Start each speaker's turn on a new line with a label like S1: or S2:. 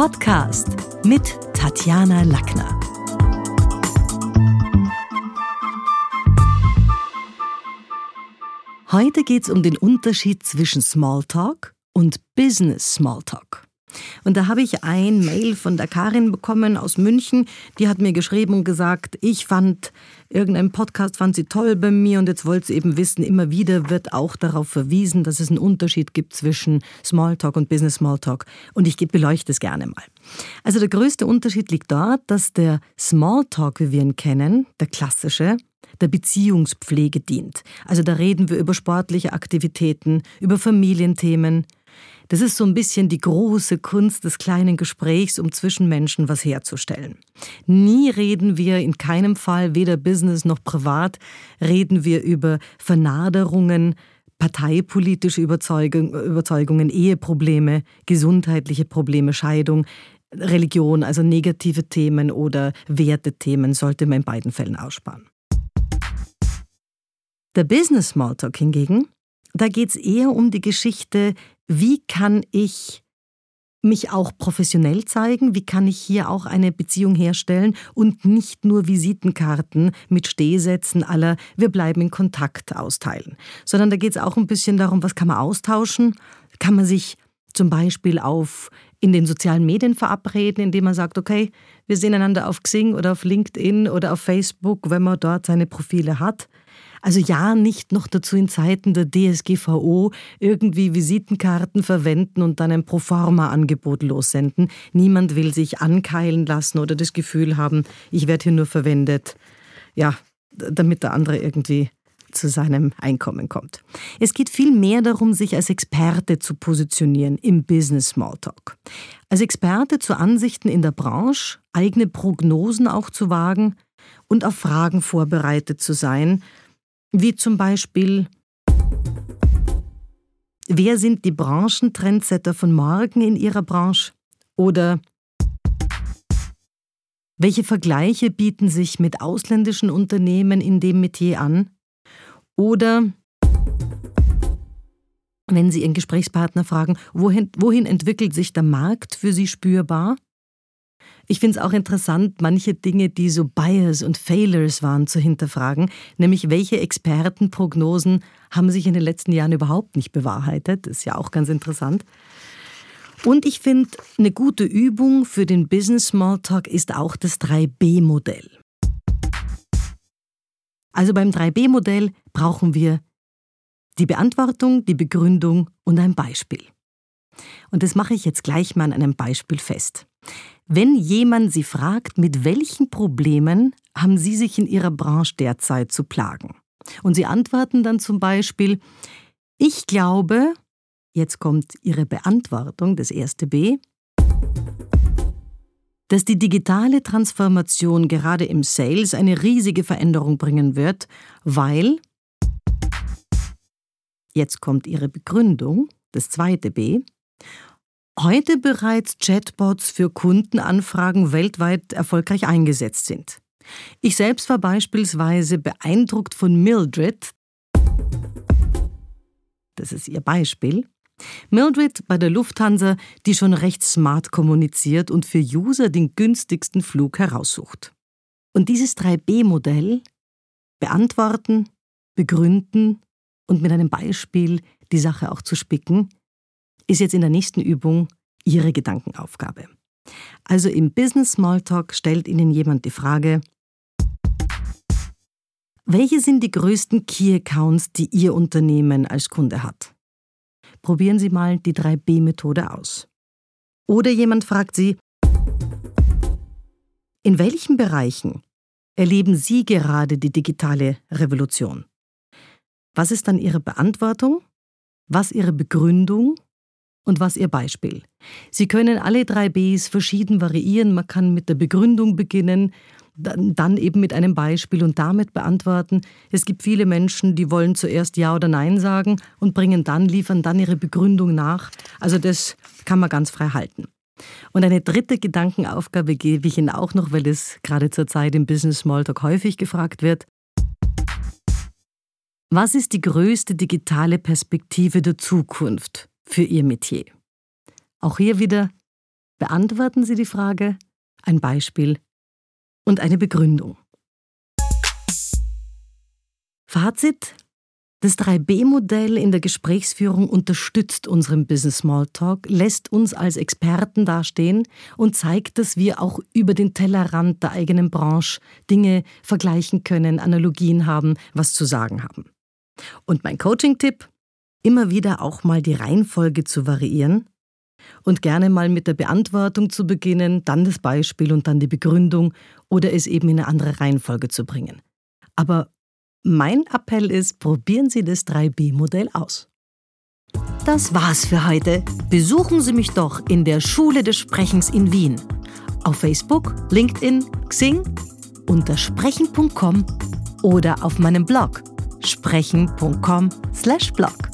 S1: Podcast mit Tatjana Lackner. Heute geht es um den Unterschied zwischen Smalltalk und Business Smalltalk. Und da habe ich ein Mail von der Karin bekommen aus München. Die hat mir geschrieben und gesagt, ich fand irgendeinen Podcast, fand sie toll bei mir und jetzt wollte sie eben wissen, immer wieder wird auch darauf verwiesen, dass es einen Unterschied gibt zwischen Smalltalk und Business Smalltalk. Und ich beleuchte es gerne mal. Also der größte Unterschied liegt dort, dass der Smalltalk, wie wir ihn kennen, der klassische, der Beziehungspflege dient. Also da reden wir über sportliche Aktivitäten, über Familienthemen, das ist so ein bisschen die große Kunst des kleinen Gesprächs, um zwischen Menschen was herzustellen. Nie reden wir in keinem Fall, weder Business noch privat, reden wir über Vernaderungen, parteipolitische Überzeugung, Überzeugungen, Eheprobleme, gesundheitliche Probleme, Scheidung, Religion, also negative Themen oder Wertethemen sollte man in beiden Fällen aussparen. Der Business Smalltalk hingegen, da geht es eher um die Geschichte, wie kann ich mich auch professionell zeigen? Wie kann ich hier auch eine Beziehung herstellen und nicht nur Visitenkarten mit Stehsätzen aller wir bleiben in Kontakt austeilen, sondern da geht es auch ein bisschen darum, was kann man austauschen? Kann man sich zum Beispiel auf in den sozialen Medien verabreden, indem man sagt, okay, wir sehen einander auf Xing oder auf LinkedIn oder auf Facebook, wenn man dort seine Profile hat. Also ja, nicht noch dazu in Zeiten der DSGVO irgendwie Visitenkarten verwenden und dann ein Proforma-Angebot lossenden. Niemand will sich ankeilen lassen oder das Gefühl haben, ich werde hier nur verwendet, ja, damit der andere irgendwie zu seinem Einkommen kommt. Es geht viel mehr darum, sich als Experte zu positionieren im Business Smalltalk. Als Experte zu Ansichten in der Branche, eigene Prognosen auch zu wagen und auf Fragen vorbereitet zu sein, wie zum Beispiel, wer sind die Branchentrendsetter von morgen in ihrer Branche? Oder welche Vergleiche bieten sich mit ausländischen Unternehmen in dem Metier an? Oder wenn Sie Ihren Gesprächspartner fragen, wohin, wohin entwickelt sich der Markt für Sie spürbar? Ich finde es auch interessant, manche Dinge, die so Bias und Failures waren, zu hinterfragen, nämlich welche Expertenprognosen haben sich in den letzten Jahren überhaupt nicht bewahrheitet. Das ist ja auch ganz interessant. Und ich finde, eine gute Übung für den Business Smalltalk ist auch das 3B-Modell. Also beim 3B-Modell brauchen wir die Beantwortung, die Begründung und ein Beispiel. Und das mache ich jetzt gleich mal an einem Beispiel fest. Wenn jemand Sie fragt, mit welchen Problemen haben Sie sich in Ihrer Branche derzeit zu plagen? Und Sie antworten dann zum Beispiel, ich glaube, jetzt kommt Ihre Beantwortung, das erste B, dass die digitale Transformation gerade im Sales eine riesige Veränderung bringen wird, weil, jetzt kommt Ihre Begründung, das zweite B, heute bereits Chatbots für Kundenanfragen weltweit erfolgreich eingesetzt sind. Ich selbst war beispielsweise beeindruckt von Mildred, das ist ihr Beispiel, Mildred bei der Lufthansa, die schon recht smart kommuniziert und für User den günstigsten Flug heraussucht. Und dieses 3B-Modell beantworten, begründen und mit einem Beispiel die Sache auch zu spicken, ist jetzt in der nächsten Übung Ihre Gedankenaufgabe. Also im Business Smalltalk stellt Ihnen jemand die Frage, welche sind die größten Key Accounts, die Ihr Unternehmen als Kunde hat? Probieren Sie mal die 3B-Methode aus. Oder jemand fragt Sie, in welchen Bereichen erleben Sie gerade die digitale Revolution? Was ist dann Ihre Beantwortung? Was Ihre Begründung? Und was Ihr Beispiel. Sie können alle drei Bs verschieden variieren. Man kann mit der Begründung beginnen, dann eben mit einem Beispiel und damit beantworten. Es gibt viele Menschen, die wollen zuerst Ja oder Nein sagen und bringen dann, liefern dann ihre Begründung nach. Also das kann man ganz frei halten. Und eine dritte Gedankenaufgabe gebe ich Ihnen auch noch, weil es gerade zur Zeit im Business Smalltalk häufig gefragt wird. Was ist die größte digitale Perspektive der Zukunft? Für ihr Metier. Auch hier wieder beantworten Sie die Frage, ein Beispiel und eine Begründung. Fazit. Das 3B-Modell in der Gesprächsführung unterstützt unseren Business Smalltalk, lässt uns als Experten dastehen und zeigt, dass wir auch über den Tellerrand der eigenen Branche Dinge vergleichen können, Analogien haben, was zu sagen haben. Und mein Coaching-Tipp, immer wieder auch mal die Reihenfolge zu variieren und gerne mal mit der Beantwortung zu beginnen, dann das Beispiel und dann die Begründung oder es eben in eine andere Reihenfolge zu bringen. Aber mein Appell ist, probieren Sie das 3B-Modell aus. Das war's für heute. Besuchen Sie mich doch in der Schule des Sprechens in Wien. Auf Facebook, LinkedIn, Xing, unter sprechen.com oder auf meinem Blog sprechen.com/blog.